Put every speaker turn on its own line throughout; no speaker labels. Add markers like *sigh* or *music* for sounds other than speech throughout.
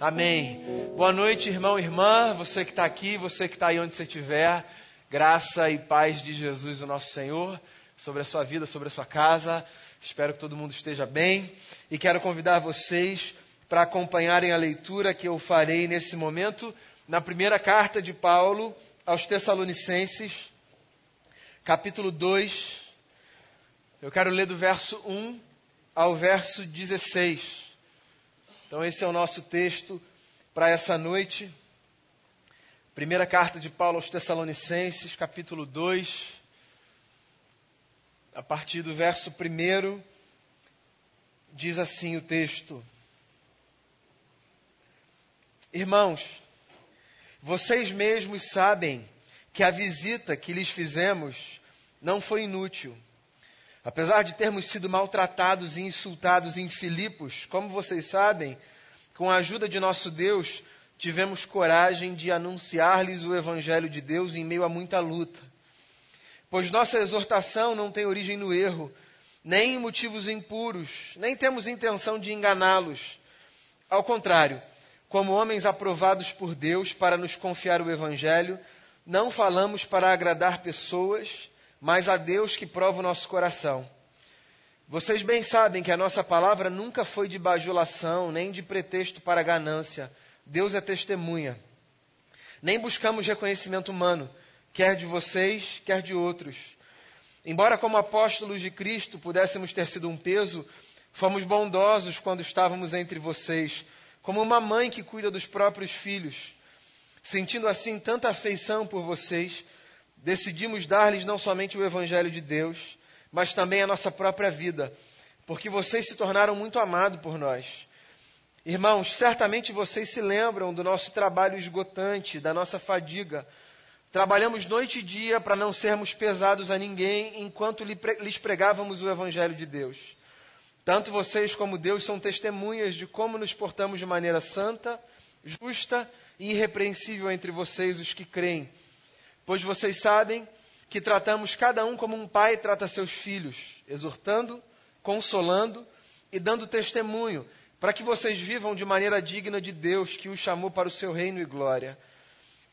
Amém. Boa noite, irmão e irmã, você que está aqui, você que está aí onde você estiver. Graça e paz de Jesus, o nosso Senhor, sobre a sua vida, sobre a sua casa. Espero que todo mundo esteja bem. E quero convidar vocês para acompanharem a leitura que eu farei nesse momento na primeira carta de Paulo aos Tessalonicenses, capítulo 2. Eu quero ler do verso 1 ao verso 16. Então, esse é o nosso texto para essa noite. Primeira carta de Paulo aos Tessalonicenses, capítulo 2, a partir do verso 1, diz assim o texto: Irmãos, vocês mesmos sabem que a visita que lhes fizemos não foi inútil. Apesar de termos sido maltratados e insultados em Filipos, como vocês sabem, com a ajuda de nosso Deus, tivemos coragem de anunciar-lhes o Evangelho de Deus em meio a muita luta. Pois nossa exortação não tem origem no erro, nem em motivos impuros, nem temos intenção de enganá-los. Ao contrário, como homens aprovados por Deus para nos confiar o Evangelho, não falamos para agradar pessoas, mas a Deus que prova o nosso coração. Vocês bem sabem que a nossa palavra nunca foi de bajulação, nem de pretexto para ganância. Deus é testemunha. Nem buscamos reconhecimento humano, quer de vocês, quer de outros. Embora, como apóstolos de Cristo, pudéssemos ter sido um peso, fomos bondosos quando estávamos entre vocês, como uma mãe que cuida dos próprios filhos. Sentindo assim tanta afeição por vocês, decidimos dar-lhes não somente o Evangelho de Deus, mas também a nossa própria vida, porque vocês se tornaram muito amados por nós. Irmãos, certamente vocês se lembram do nosso trabalho esgotante, da nossa fadiga. Trabalhamos noite e dia para não sermos pesados a ninguém enquanto lhes pregávamos o Evangelho de Deus. Tanto vocês como Deus são testemunhas de como nos portamos de maneira santa, justa e irrepreensível entre vocês, os que creem pois vocês sabem que tratamos cada um como um pai trata seus filhos, exortando, consolando e dando testemunho, para que vocês vivam de maneira digna de Deus que os chamou para o seu reino e glória.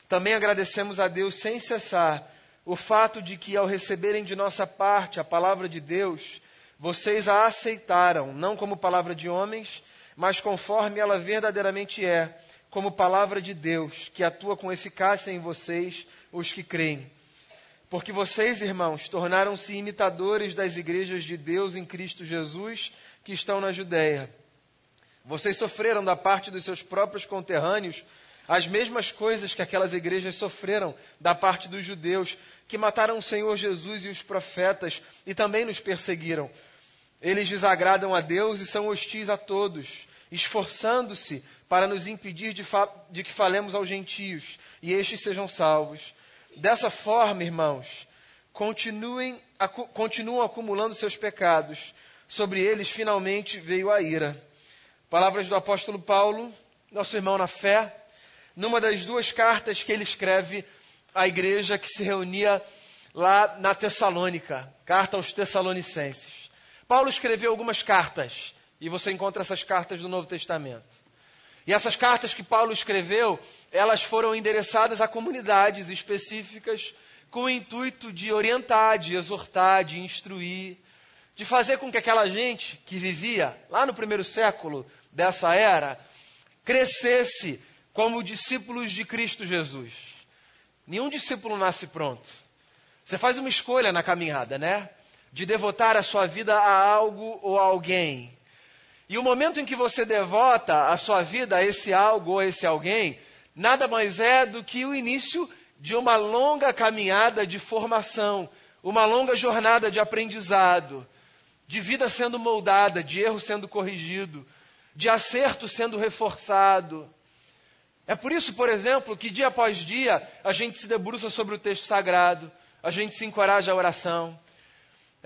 Também agradecemos a Deus sem cessar o fato de que, ao receberem de nossa parte a palavra de Deus, vocês a aceitaram, não como palavra de homens, mas conforme ela verdadeiramente é, como palavra de Deus, que atua com eficácia em vocês os que creem. Porque vocês, irmãos, tornaram-se imitadores das igrejas de Deus em Cristo Jesus que estão na Judéia. Vocês sofreram da parte dos seus próprios conterrâneos as mesmas coisas que aquelas igrejas sofreram da parte dos judeus, que mataram o Senhor Jesus e os profetas e também nos perseguiram. Eles desagradam a Deus e são hostis a todos, esforçando-se para nos impedir de, de que falemos aos gentios e estes sejam salvos. Dessa forma, irmãos, continuem, acu, continuam acumulando seus pecados. Sobre eles finalmente veio a ira. Palavras do apóstolo Paulo, nosso irmão na fé, numa das duas cartas que ele escreve à igreja que se reunia lá na Tessalônica, carta aos Tessalonicenses. Paulo escreveu algumas cartas, e você encontra essas cartas do Novo Testamento. E essas cartas que Paulo escreveu, elas foram endereçadas a comunidades específicas com o intuito de orientar, de exortar, de instruir, de fazer com que aquela gente que vivia lá no primeiro século dessa era crescesse como discípulos de Cristo Jesus. Nenhum discípulo nasce pronto. Você faz uma escolha na caminhada, né? De devotar a sua vida a algo ou a alguém. E o momento em que você devota a sua vida a esse algo ou a esse alguém, nada mais é do que o início de uma longa caminhada de formação, uma longa jornada de aprendizado, de vida sendo moldada, de erro sendo corrigido, de acerto sendo reforçado. É por isso, por exemplo, que dia após dia a gente se debruça sobre o texto sagrado, a gente se encoraja à oração,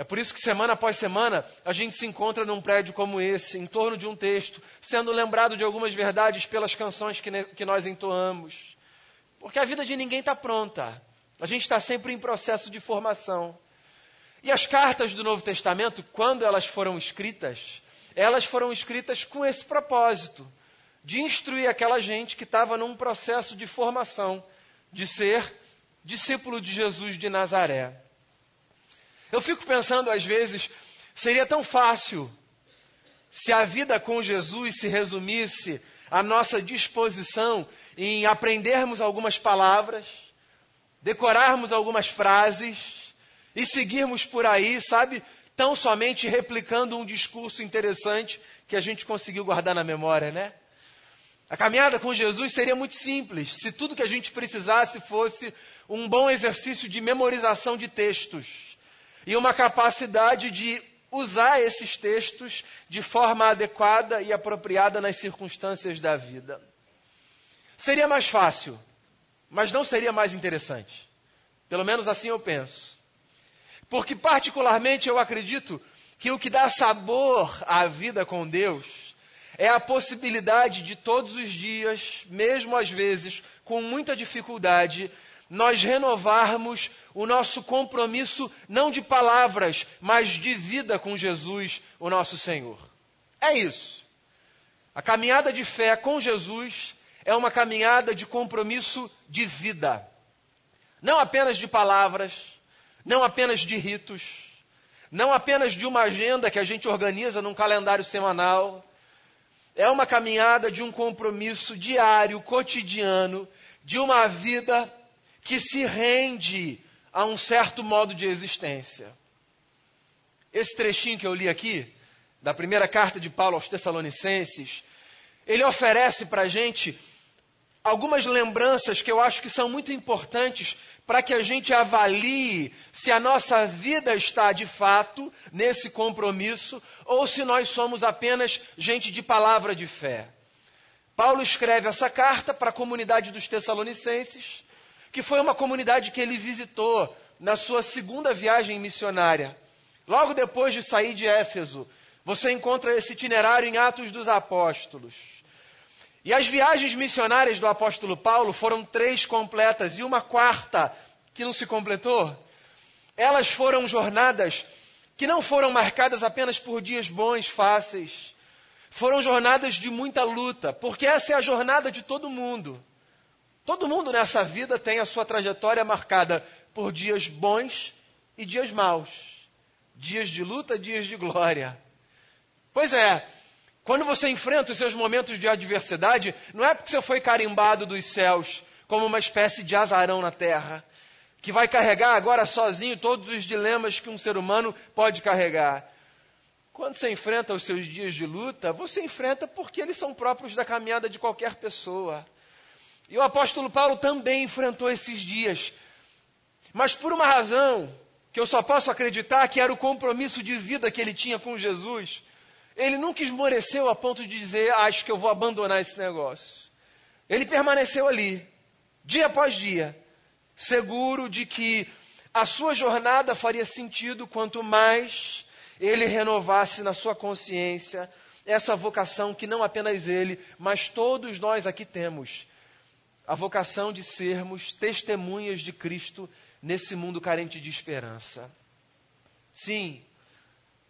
é por isso que semana após semana a gente se encontra num prédio como esse, em torno de um texto, sendo lembrado de algumas verdades pelas canções que, que nós entoamos. Porque a vida de ninguém está pronta. A gente está sempre em processo de formação. E as cartas do Novo Testamento, quando elas foram escritas, elas foram escritas com esse propósito de instruir aquela gente que estava num processo de formação, de ser discípulo de Jesus de Nazaré. Eu fico pensando, às vezes, seria tão fácil se a vida com Jesus se resumisse à nossa disposição em aprendermos algumas palavras, decorarmos algumas frases e seguirmos por aí, sabe, tão somente replicando um discurso interessante que a gente conseguiu guardar na memória, né? A caminhada com Jesus seria muito simples se tudo que a gente precisasse fosse um bom exercício de memorização de textos e uma capacidade de usar esses textos de forma adequada e apropriada nas circunstâncias da vida. Seria mais fácil, mas não seria mais interessante. Pelo menos assim eu penso. Porque, particularmente, eu acredito que o que dá sabor à vida com Deus é a possibilidade de todos os dias, mesmo às vezes com muita dificuldade, nós renovarmos o nosso compromisso, não de palavras, mas de vida com Jesus, o nosso Senhor. É isso. A caminhada de fé com Jesus é uma caminhada de compromisso de vida. Não apenas de palavras, não apenas de ritos, não apenas de uma agenda que a gente organiza num calendário semanal. É uma caminhada de um compromisso diário, cotidiano, de uma vida que se rende a um certo modo de existência. Esse trechinho que eu li aqui, da primeira carta de Paulo aos Tessalonicenses, ele oferece para a gente algumas lembranças que eu acho que são muito importantes para que a gente avalie se a nossa vida está de fato nesse compromisso ou se nós somos apenas gente de palavra de fé. Paulo escreve essa carta para a comunidade dos Tessalonicenses que foi uma comunidade que ele visitou na sua segunda viagem missionária. Logo depois de sair de Éfeso, você encontra esse itinerário em Atos dos Apóstolos. E as viagens missionárias do apóstolo Paulo foram três completas e uma quarta que não se completou. Elas foram jornadas que não foram marcadas apenas por dias bons, fáceis. Foram jornadas de muita luta, porque essa é a jornada de todo mundo. Todo mundo nessa vida tem a sua trajetória marcada por dias bons e dias maus. Dias de luta, dias de glória. Pois é, quando você enfrenta os seus momentos de adversidade, não é porque você foi carimbado dos céus como uma espécie de azarão na terra, que vai carregar agora sozinho todos os dilemas que um ser humano pode carregar. Quando você enfrenta os seus dias de luta, você enfrenta porque eles são próprios da caminhada de qualquer pessoa. E o apóstolo Paulo também enfrentou esses dias. Mas por uma razão que eu só posso acreditar que era o compromisso de vida que ele tinha com Jesus, ele nunca esmoreceu a ponto de dizer: Acho que eu vou abandonar esse negócio. Ele permaneceu ali, dia após dia, seguro de que a sua jornada faria sentido quanto mais ele renovasse na sua consciência essa vocação que não apenas ele, mas todos nós aqui temos a vocação de sermos testemunhas de Cristo nesse mundo carente de esperança. Sim,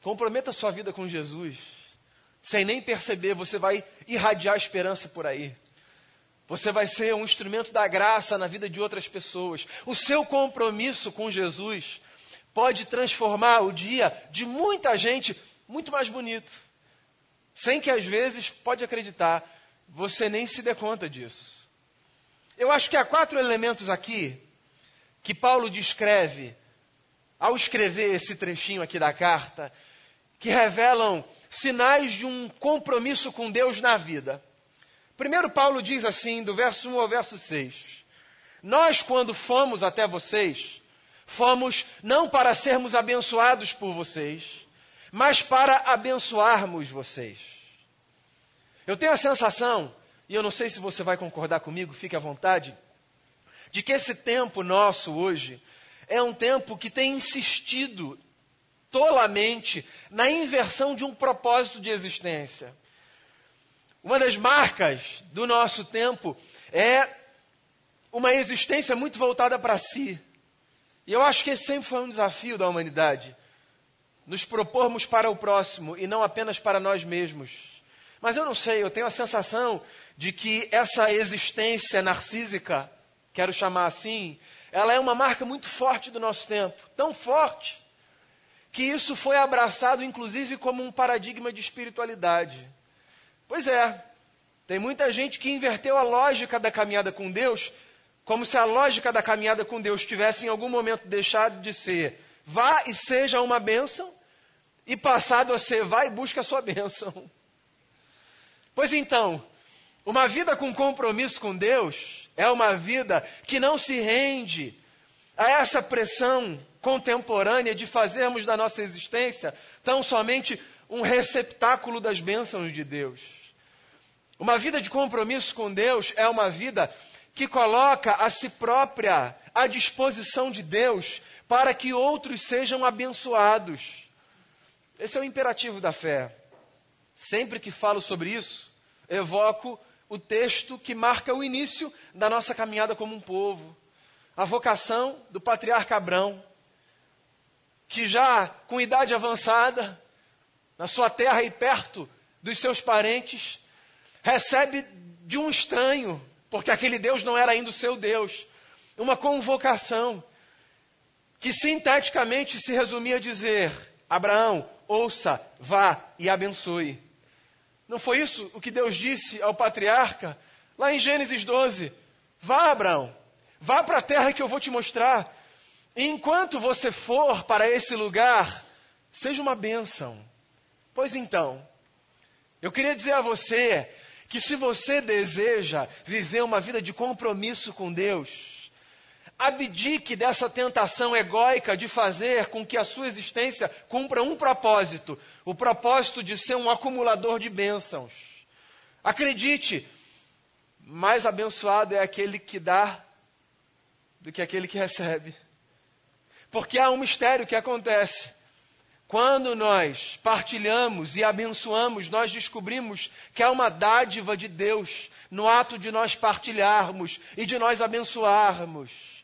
comprometa sua vida com Jesus. Sem nem perceber, você vai irradiar esperança por aí. Você vai ser um instrumento da graça na vida de outras pessoas. O seu compromisso com Jesus pode transformar o dia de muita gente muito mais bonito. Sem que às vezes, pode acreditar, você nem se dê conta disso. Eu acho que há quatro elementos aqui que Paulo descreve ao escrever esse trechinho aqui da carta, que revelam sinais de um compromisso com Deus na vida. Primeiro, Paulo diz assim, do verso 1 ao verso 6: Nós, quando fomos até vocês, fomos não para sermos abençoados por vocês, mas para abençoarmos vocês. Eu tenho a sensação e eu não sei se você vai concordar comigo, fique à vontade, de que esse tempo nosso hoje é um tempo que tem insistido tolamente na inversão de um propósito de existência. Uma das marcas do nosso tempo é uma existência muito voltada para si. E eu acho que esse sempre foi um desafio da humanidade. Nos propormos para o próximo e não apenas para nós mesmos Mas eu não sei, eu tenho a sensação de que essa existência narcísica, quero chamar assim, ela é uma marca muito forte do nosso tempo. Tão forte que isso foi abraçado, inclusive, como um paradigma de espiritualidade. Pois é, tem muita gente que inverteu a lógica da caminhada com Deus, como se a lógica da caminhada com Deus tivesse em algum momento deixado de ser vá e seja uma bênção, e passado a ser vá e busca a sua bênção. Pois então, uma vida com compromisso com Deus é uma vida que não se rende a essa pressão contemporânea de fazermos da nossa existência tão somente um receptáculo das bênçãos de Deus. Uma vida de compromisso com Deus é uma vida que coloca a si própria à disposição de Deus para que outros sejam abençoados. Esse é o imperativo da fé. Sempre que falo sobre isso, evoco o texto que marca o início da nossa caminhada como um povo. A vocação do patriarca Abrão, que já com idade avançada, na sua terra e perto dos seus parentes, recebe de um estranho, porque aquele Deus não era ainda o seu Deus, uma convocação que sinteticamente se resumia a dizer: Abraão, ouça, vá e abençoe. Não foi isso o que Deus disse ao patriarca lá em Gênesis 12? Vá, Abraão, vá para a terra que eu vou te mostrar. E enquanto você for para esse lugar, seja uma bênção. Pois então, eu queria dizer a você que se você deseja viver uma vida de compromisso com Deus, abdique dessa tentação egóica de fazer com que a sua existência cumpra um propósito, o propósito de ser um acumulador de bênçãos. Acredite, mais abençoado é aquele que dá do que aquele que recebe. Porque há um mistério que acontece. Quando nós partilhamos e abençoamos, nós descobrimos que há uma dádiva de Deus no ato de nós partilharmos e de nós abençoarmos.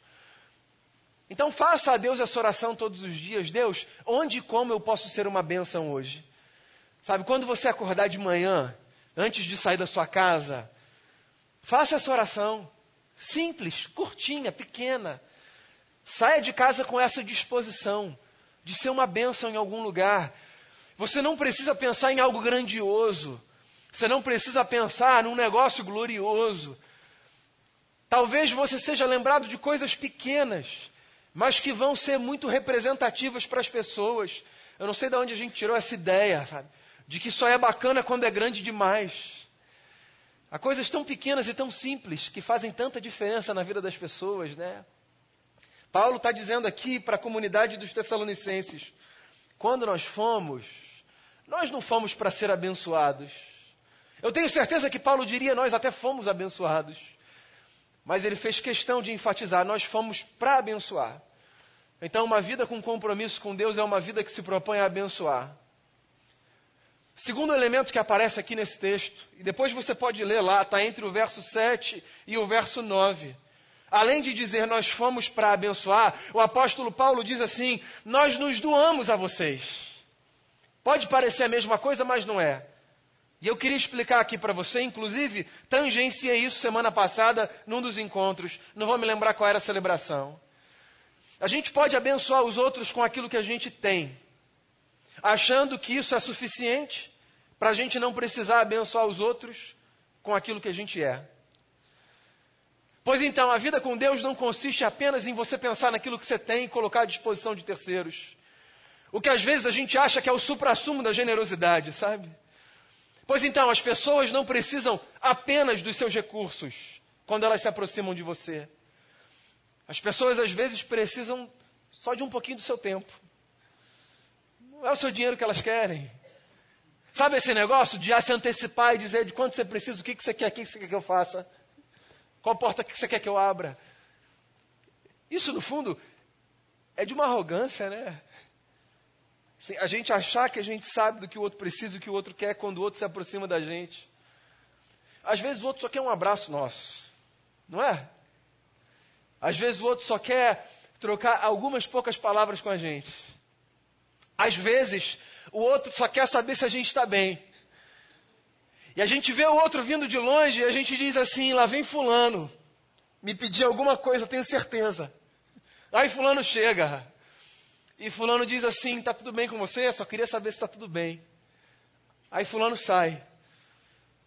Então faça a Deus essa oração todos os dias. Deus, onde e como eu posso ser uma bênção hoje? Sabe, quando você acordar de manhã, antes de sair da sua casa, faça essa oração. Simples, curtinha, pequena. Saia de casa com essa disposição de ser uma bênção em algum lugar. Você não precisa pensar em algo grandioso. Você não precisa pensar num negócio glorioso. Talvez você seja lembrado de coisas pequenas, mas que vão ser muito representativas para as pessoas. Eu não sei de onde a gente tirou essa ideia, sabe? De que só é bacana quando é grande demais. Há coisas tão pequenas e tão simples que fazem tanta diferença na vida das pessoas, né? Paulo está dizendo aqui para a comunidade dos Tessalonicenses: quando nós fomos, nós não fomos para ser abençoados. Eu tenho certeza que Paulo diria: nós até fomos abençoados. Mas ele fez questão de enfatizar: nós fomos para abençoar. Então, uma vida com compromisso com Deus é uma vida que se propõe a abençoar. Segundo elemento que aparece aqui nesse texto, e depois você pode ler lá, está entre o verso 7 e o verso 9. Além de dizer nós fomos para abençoar, o apóstolo Paulo diz assim: nós nos doamos a vocês. Pode parecer a mesma coisa, mas não é. E eu queria explicar aqui para você, inclusive, tangenciei isso semana passada num dos encontros, não vou me lembrar qual era a celebração. A gente pode abençoar os outros com aquilo que a gente tem, achando que isso é suficiente para a gente não precisar abençoar os outros com aquilo que a gente é. Pois então, a vida com Deus não consiste apenas em você pensar naquilo que você tem e colocar à disposição de terceiros. O que às vezes a gente acha que é o suprassumo da generosidade, sabe? Pois então, as pessoas não precisam apenas dos seus recursos quando elas se aproximam de você. As pessoas às vezes precisam só de um pouquinho do seu tempo. Não é o seu dinheiro que elas querem. Sabe esse negócio de já se antecipar e dizer de quanto você precisa, o que, que você quer, o que, que você quer que eu faça? Qual porta que você quer que eu abra? Isso, no fundo, é de uma arrogância, né? Assim, a gente achar que a gente sabe do que o outro precisa, o que o outro quer, quando o outro se aproxima da gente. Às vezes o outro só quer um abraço nosso, não é? Às vezes o outro só quer trocar algumas poucas palavras com a gente. Às vezes o outro só quer saber se a gente está bem. E a gente vê o outro vindo de longe e a gente diz assim: lá vem Fulano, me pedir alguma coisa, tenho certeza. Aí Fulano chega. E Fulano diz assim: tá tudo bem com você? Só queria saber se está tudo bem. Aí Fulano sai.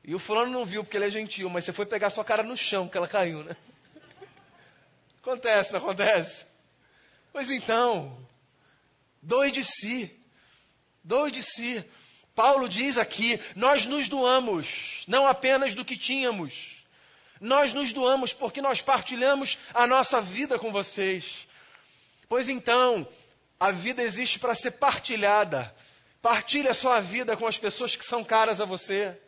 E o Fulano não viu porque ele é gentil, mas você foi pegar sua cara no chão que ela caiu, né? Acontece, não acontece? Pois então, doe de si. Doe de si. Paulo diz aqui: nós nos doamos, não apenas do que tínhamos, nós nos doamos porque nós partilhamos a nossa vida com vocês. Pois então, a vida existe para ser partilhada. Partilhe a sua vida com as pessoas que são caras a você.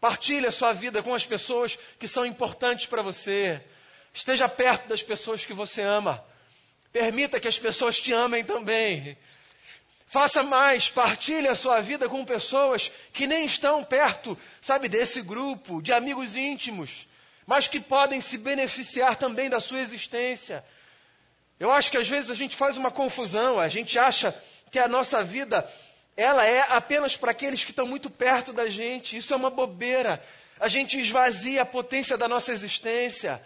Partilhe a sua vida com as pessoas que são importantes para você. Esteja perto das pessoas que você ama. Permita que as pessoas te amem também. Faça mais, partilhe a sua vida com pessoas que nem estão perto, sabe, desse grupo de amigos íntimos, mas que podem se beneficiar também da sua existência. Eu acho que às vezes a gente faz uma confusão, a gente acha que a nossa vida ela é apenas para aqueles que estão muito perto da gente. Isso é uma bobeira. A gente esvazia a potência da nossa existência.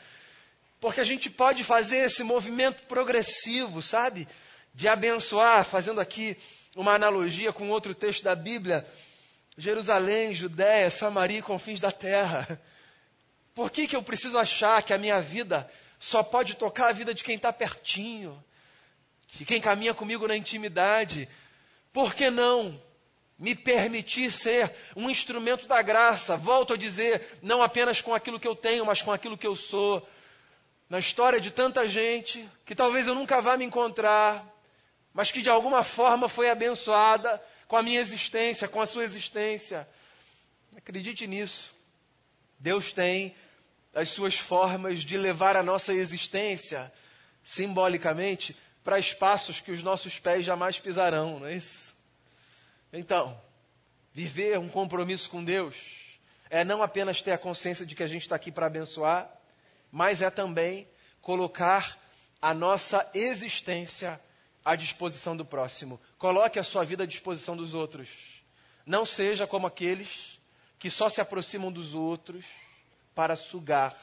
Porque a gente pode fazer esse movimento progressivo, sabe? De abençoar, fazendo aqui uma analogia com outro texto da Bíblia, Jerusalém, Judéia, Samaria e confins da terra. Por que, que eu preciso achar que a minha vida só pode tocar a vida de quem está pertinho, de quem caminha comigo na intimidade? Por que não me permitir ser um instrumento da graça? Volto a dizer, não apenas com aquilo que eu tenho, mas com aquilo que eu sou. Na história de tanta gente que talvez eu nunca vá me encontrar, mas que de alguma forma foi abençoada com a minha existência, com a sua existência. Acredite nisso. Deus tem as suas formas de levar a nossa existência, simbolicamente, para espaços que os nossos pés jamais pisarão, não é isso? Então, viver um compromisso com Deus é não apenas ter a consciência de que a gente está aqui para abençoar, mas é também colocar a nossa existência à disposição do próximo. Coloque a sua vida à disposição dos outros. Não seja como aqueles que só se aproximam dos outros para sugar.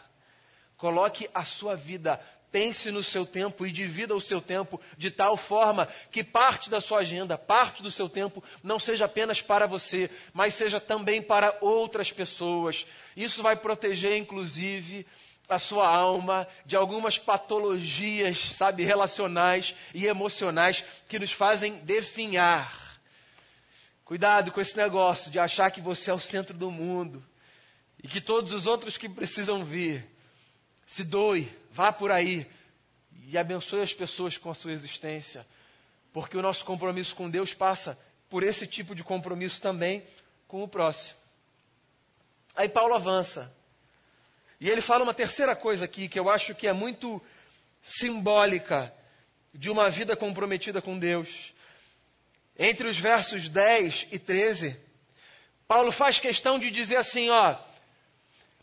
Coloque a sua vida, pense no seu tempo e divida o seu tempo de tal forma que parte da sua agenda, parte do seu tempo, não seja apenas para você, mas seja também para outras pessoas. Isso vai proteger, inclusive, a sua alma de algumas patologias, sabe, relacionais e emocionais que nos fazem definhar. Cuidado com esse negócio de achar que você é o centro do mundo e que todos os outros que precisam vir. Se doe, vá por aí e abençoe as pessoas com a sua existência, porque o nosso compromisso com Deus passa por esse tipo de compromisso também com o próximo. Aí Paulo avança. E ele fala uma terceira coisa aqui que eu acho que é muito simbólica de uma vida comprometida com Deus. Entre os versos 10 e 13, Paulo faz questão de dizer assim: ó,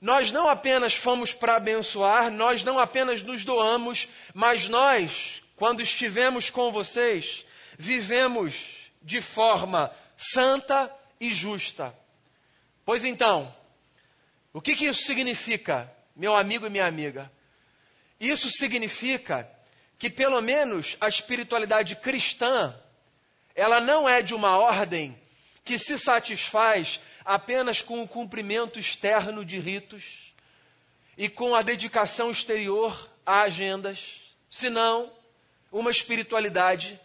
nós não apenas fomos para abençoar, nós não apenas nos doamos, mas nós, quando estivemos com vocês, vivemos de forma santa e justa. Pois então, o que, que isso significa, meu amigo e minha amiga? Isso significa que, pelo menos, a espiritualidade cristã, ela não é de uma ordem que se satisfaz apenas com o cumprimento externo de ritos e com a dedicação exterior a agendas, senão uma espiritualidade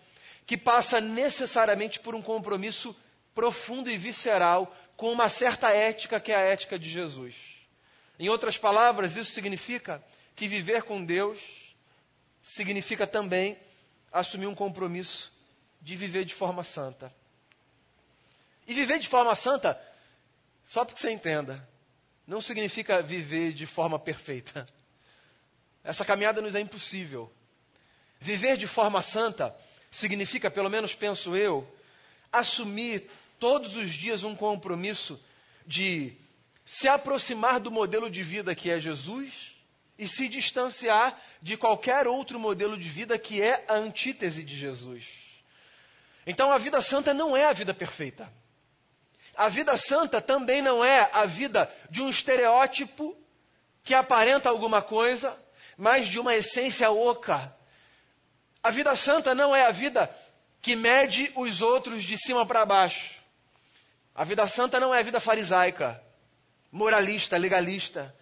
que passa necessariamente por um compromisso profundo e visceral com uma certa ética que é a ética de Jesus. Em outras palavras, isso significa que viver com Deus significa também assumir um compromisso de viver de forma santa. E viver de forma santa, só para que você entenda, não significa viver de forma perfeita. Essa caminhada nos é impossível. Viver de forma santa significa, pelo menos penso eu, assumir todos os dias um compromisso de se aproximar do modelo de vida que é Jesus e se distanciar de qualquer outro modelo de vida que é a antítese de Jesus. Então a vida santa não é a vida perfeita. a vida santa também não é a vida de um estereótipo que aparenta alguma coisa, mas de uma essência oca. A vida santa não é a vida que mede os outros de cima para baixo. A vida santa não é a vida farisaica, moralista, legalista.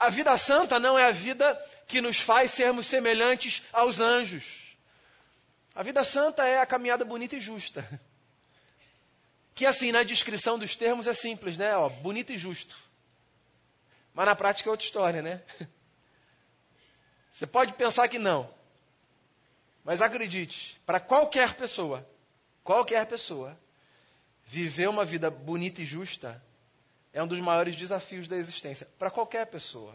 A vida santa não é a vida que nos faz sermos semelhantes aos anjos. A vida santa é a caminhada bonita e justa. Que assim, na descrição dos termos é simples, né? Ó, bonito e justo. Mas na prática é outra história, né? Você pode pensar que não. Mas acredite, para qualquer pessoa, qualquer pessoa, viver uma vida bonita e justa é um dos maiores desafios da existência. Para qualquer pessoa.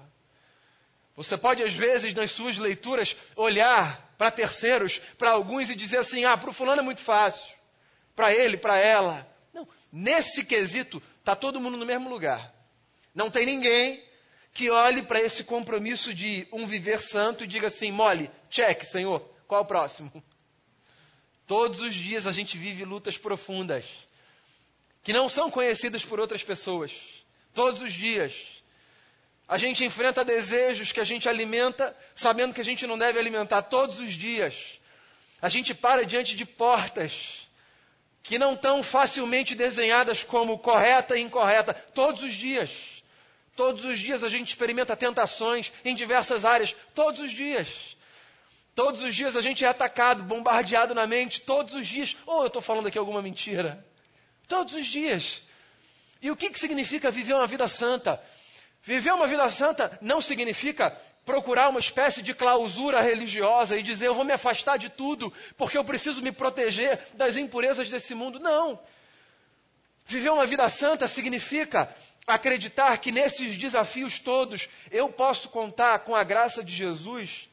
Você pode, às vezes, nas suas leituras, olhar para terceiros, para alguns, e dizer assim: ah, para o fulano é muito fácil. Para ele, para ela. Não, nesse quesito, está todo mundo no mesmo lugar. Não tem ninguém que olhe para esse compromisso de um viver santo e diga assim: mole, check, Senhor, qual o próximo? Todos os dias a gente vive lutas profundas que não são conhecidas por outras pessoas. Todos os dias. A gente enfrenta desejos que a gente alimenta, sabendo que a gente não deve alimentar todos os dias. A gente para diante de portas que não estão facilmente desenhadas como correta e incorreta, todos os dias. Todos os dias a gente experimenta tentações em diversas áreas, todos os dias. Todos os dias a gente é atacado, bombardeado na mente, todos os dias. Ou oh, eu estou falando aqui alguma mentira? Todos os dias. E o que, que significa viver uma vida santa? Viver uma vida santa não significa procurar uma espécie de clausura religiosa e dizer eu vou me afastar de tudo porque eu preciso me proteger das impurezas desse mundo. Não. Viver uma vida santa significa acreditar que nesses desafios todos eu posso contar com a graça de Jesus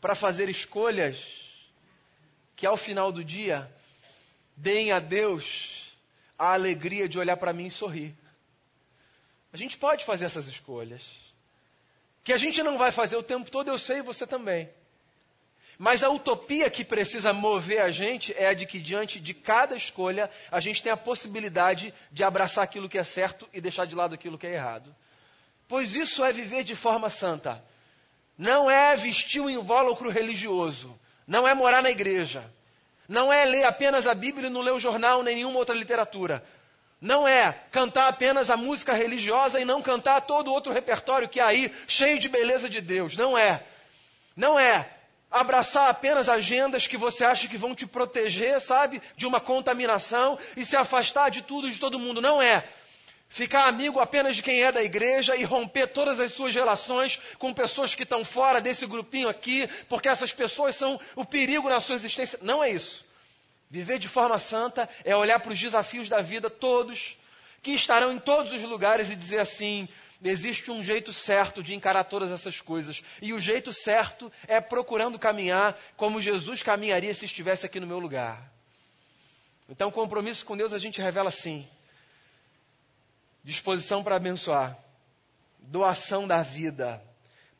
para fazer escolhas que ao final do dia deem a Deus a alegria de olhar para mim e sorrir. A gente pode fazer essas escolhas. Que a gente não vai fazer o tempo todo, eu sei, você também. Mas a utopia que precisa mover a gente é a de que, diante de cada escolha, a gente tem a possibilidade de abraçar aquilo que é certo e deixar de lado aquilo que é errado. Pois isso é viver de forma santa. Não é vestir um invólucro religioso. Não é morar na igreja. Não é ler apenas a Bíblia e não ler o jornal nem nenhuma outra literatura. Não é cantar apenas a música religiosa e não cantar todo outro repertório que há aí, cheio de beleza de Deus. Não é. Não é abraçar apenas agendas que você acha que vão te proteger, sabe, de uma contaminação e se afastar de tudo e de todo mundo. Não é. Ficar amigo apenas de quem é da igreja e romper todas as suas relações com pessoas que estão fora desse grupinho aqui, porque essas pessoas são o perigo na sua existência. Não é isso. Viver de forma santa é olhar para os desafios da vida todos, que estarão em todos os lugares, e dizer assim: existe um jeito certo de encarar todas essas coisas. E o jeito certo é procurando caminhar como Jesus caminharia se estivesse aqui no meu lugar. Então, compromisso com Deus a gente revela assim: disposição para abençoar, doação da vida,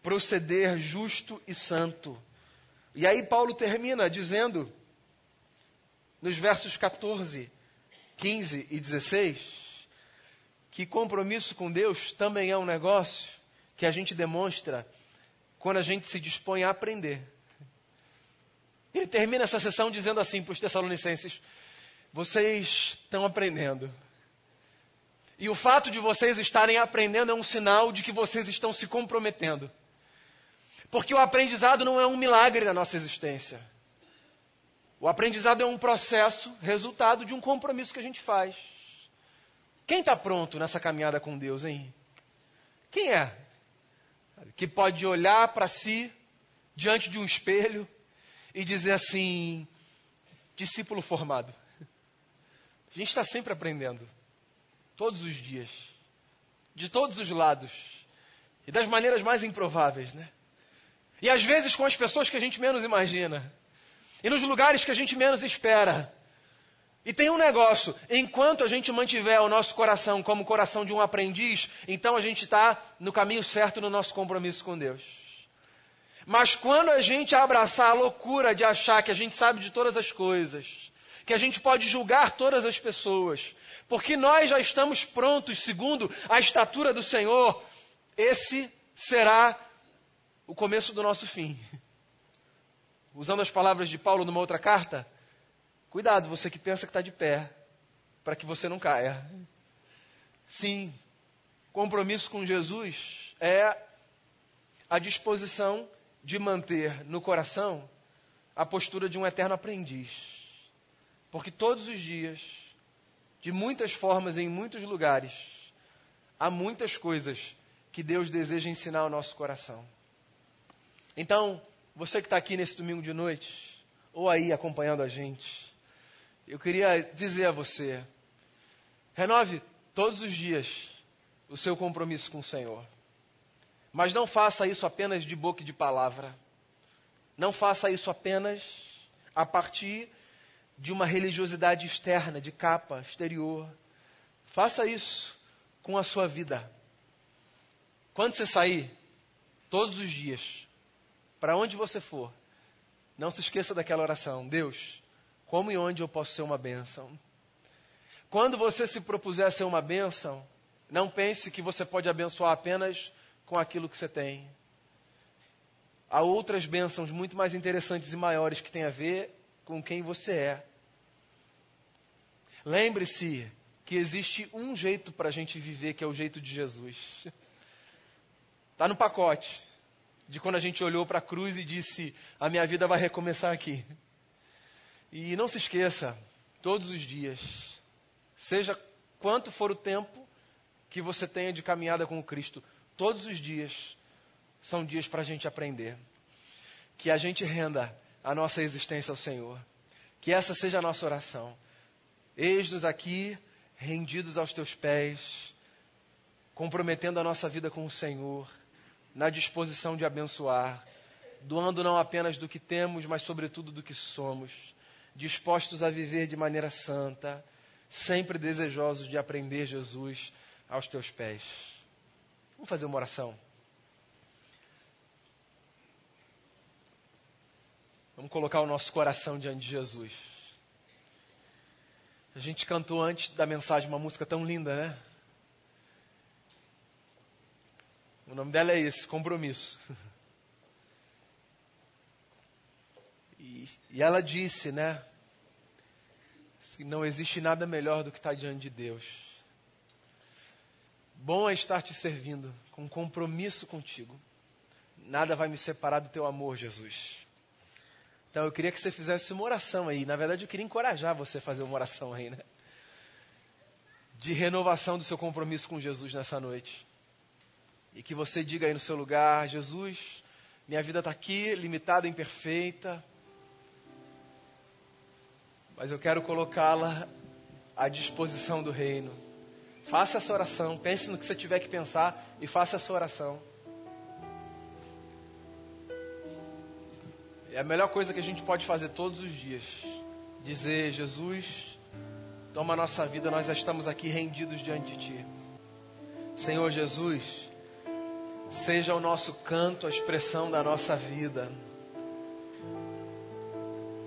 proceder justo e santo. E aí, Paulo termina dizendo nos versos 14, 15 e 16, que compromisso com Deus também é um negócio que a gente demonstra quando a gente se dispõe a aprender. Ele termina essa sessão dizendo assim para os Tessalonicenses: vocês estão aprendendo. E o fato de vocês estarem aprendendo é um sinal de que vocês estão se comprometendo. Porque o aprendizado não é um milagre na nossa existência. O aprendizado é um processo, resultado de um compromisso que a gente faz. Quem está pronto nessa caminhada com Deus, hein? Quem é? Que pode olhar para si diante de um espelho e dizer assim: discípulo formado. A gente está sempre aprendendo, todos os dias, de todos os lados e das maneiras mais improváveis, né? E às vezes com as pessoas que a gente menos imagina e nos lugares que a gente menos espera. E tem um negócio: enquanto a gente mantiver o nosso coração como o coração de um aprendiz, então a gente está no caminho certo no nosso compromisso com Deus. Mas quando a gente abraçar a loucura de achar que a gente sabe de todas as coisas, que a gente pode julgar todas as pessoas, porque nós já estamos prontos segundo a estatura do Senhor, esse será o começo do nosso fim. *laughs* Usando as palavras de Paulo numa outra carta, cuidado, você que pensa que está de pé, para que você não caia. Sim, compromisso com Jesus é a disposição de manter no coração a postura de um eterno aprendiz. Porque todos os dias, de muitas formas, em muitos lugares, há muitas coisas que Deus deseja ensinar ao nosso coração. Então, você que está aqui nesse domingo de noite, ou aí acompanhando a gente, eu queria dizer a você: renove todos os dias o seu compromisso com o Senhor. Mas não faça isso apenas de boca e de palavra. Não faça isso apenas a partir de uma religiosidade externa, de capa exterior. Faça isso com a sua vida. Quando você sair, todos os dias, para onde você for, não se esqueça daquela oração: Deus, como e onde eu posso ser uma bênção? Quando você se propuser a ser uma bênção, não pense que você pode abençoar apenas com aquilo que você tem. Há outras bênçãos muito mais interessantes e maiores que têm a ver com quem você é. Lembre-se que existe um jeito para a gente viver, que é o jeito de Jesus. Está no pacote de quando a gente olhou para a cruz e disse: A minha vida vai recomeçar aqui. E não se esqueça, todos os dias, seja quanto for o tempo que você tenha de caminhada com Cristo, Todos os dias são dias para a gente aprender. Que a gente renda a nossa existência ao Senhor. Que essa seja a nossa oração. Eis-nos aqui, rendidos aos teus pés, comprometendo a nossa vida com o Senhor, na disposição de abençoar, doando não apenas do que temos, mas sobretudo do que somos, dispostos a viver de maneira santa, sempre desejosos de aprender Jesus aos teus pés. Vamos fazer uma oração. Vamos colocar o nosso coração diante de Jesus. A gente cantou antes da mensagem uma música tão linda, né? O nome dela é esse, Compromisso. *laughs* E, e ela disse, né? Que não existe nada melhor do que estar diante de Deus. Bom é estar te servindo, com compromisso contigo. Nada vai me separar do teu amor, Jesus. Então eu queria que você fizesse uma oração aí. Na verdade, eu queria encorajar você a fazer uma oração aí, né? De renovação do seu compromisso com Jesus nessa noite. E que você diga aí no seu lugar: Jesus, minha vida está aqui, limitada, imperfeita. Mas eu quero colocá-la à disposição do reino Faça essa oração. Pense no que você tiver que pensar e faça essa oração. É a melhor coisa que a gente pode fazer todos os dias. Dizer, Jesus, toma a nossa vida, nós já estamos aqui rendidos diante de Ti. Senhor Jesus, seja o nosso canto a expressão da nossa vida.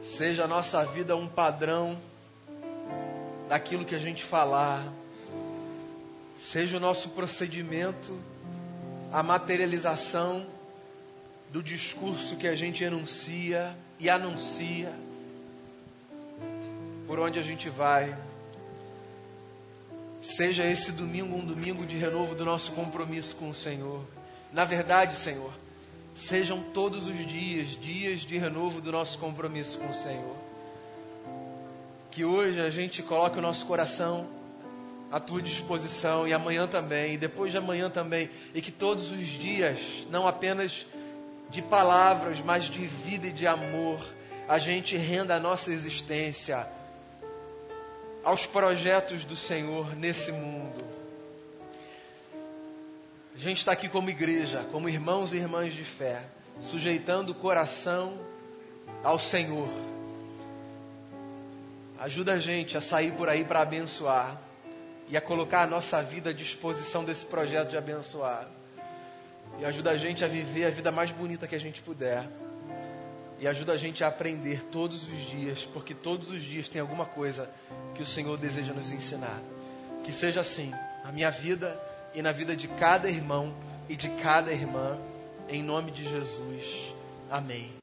Seja a nossa vida um padrão daquilo que a gente falar seja o nosso procedimento a materialização do discurso que a gente enuncia e anuncia por onde a gente vai. Seja esse domingo um domingo de renovo do nosso compromisso com o Senhor. Na verdade, Senhor, sejam todos os dias dias de renovo do nosso compromisso com o Senhor. Que hoje a gente coloque o nosso coração à tua disposição e amanhã também, e depois de amanhã também, e que todos os dias, não apenas de palavras, mas de vida e de amor, a gente renda a nossa existência aos projetos do Senhor nesse mundo. A gente está aqui como igreja, como irmãos e irmãs de fé, sujeitando o coração ao Senhor. Ajuda a gente a sair por aí para abençoar e a colocar a nossa vida à disposição desse projeto de abençoar. E ajuda a gente a viver a vida mais bonita que a gente puder. e ajuda a gente a aprender todos os dias, porque todos os dias tem alguma coisa que o Senhor deseja nos ensinar. Que seja assim na minha vida e na vida de cada irmão e de cada irmã, em nome de Jesus. Amém.